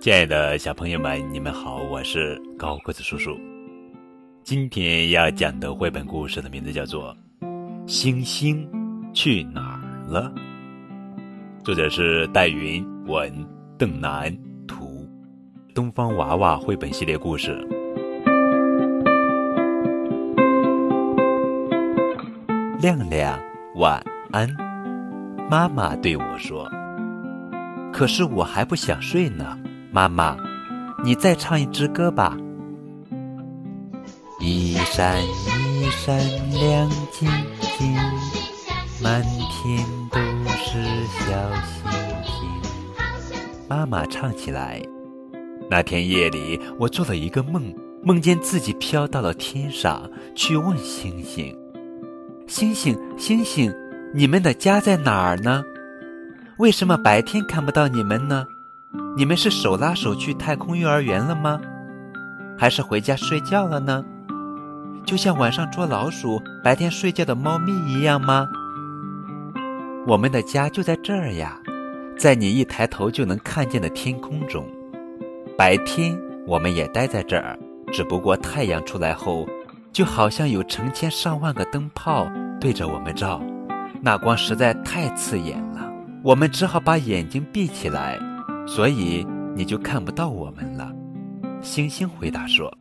亲爱的小朋友们，你们好，我是高个子叔叔。今天要讲的绘本故事的名字叫做《星星去哪儿了》，作者是戴云文、邓楠图，东方娃娃绘本系列故事。亮亮，晚安。妈妈对我说：“可是我还不想睡呢。”妈妈，你再唱一支歌吧。一闪一闪亮晶晶，满天都是小星星。妈妈唱起来。那天夜里，我做了一个梦，梦见自己飘到了天上，去问星星：“星星，星星，你们的家在哪儿呢？为什么白天看不到你们呢？”你们是手拉手去太空幼儿园了吗？还是回家睡觉了呢？就像晚上捉老鼠、白天睡觉的猫咪一样吗？我们的家就在这儿呀，在你一抬头就能看见的天空中。白天我们也待在这儿，只不过太阳出来后，就好像有成千上万个灯泡对着我们照，那光实在太刺眼了，我们只好把眼睛闭起来。所以你就看不到我们了，星星回答说：“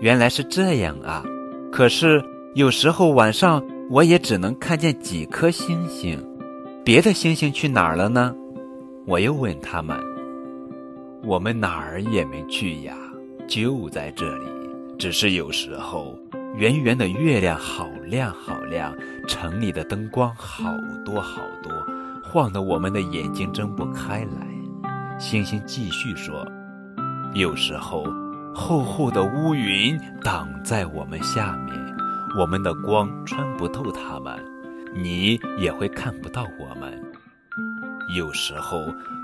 原来是这样啊，可是有时候晚上我也只能看见几颗星星，别的星星去哪儿了呢？”我又问他们：“我们哪儿也没去呀，就在这里。只是有时候圆圆的月亮好亮好亮，城里的灯光好多好多，晃得我们的眼睛睁不开来。”星星继续说：“有时候，厚厚的乌云挡在我们下面，我们的光穿不透它们，你也会看不到我们。有时候，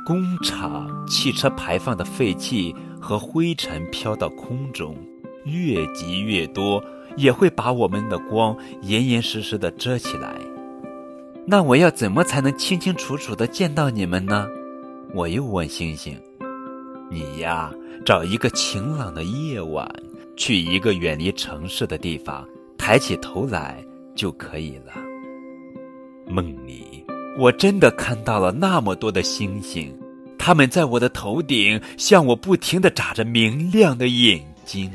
工厂、汽车排放的废气和灰尘飘到空中，越积越多，也会把我们的光严严实实的遮起来。那我要怎么才能清清楚楚的见到你们呢？”我又问星星：“你呀，找一个晴朗的夜晚，去一个远离城市的地方，抬起头来就可以了。”梦里，我真的看到了那么多的星星，它们在我的头顶向我不停地眨着明亮的眼睛。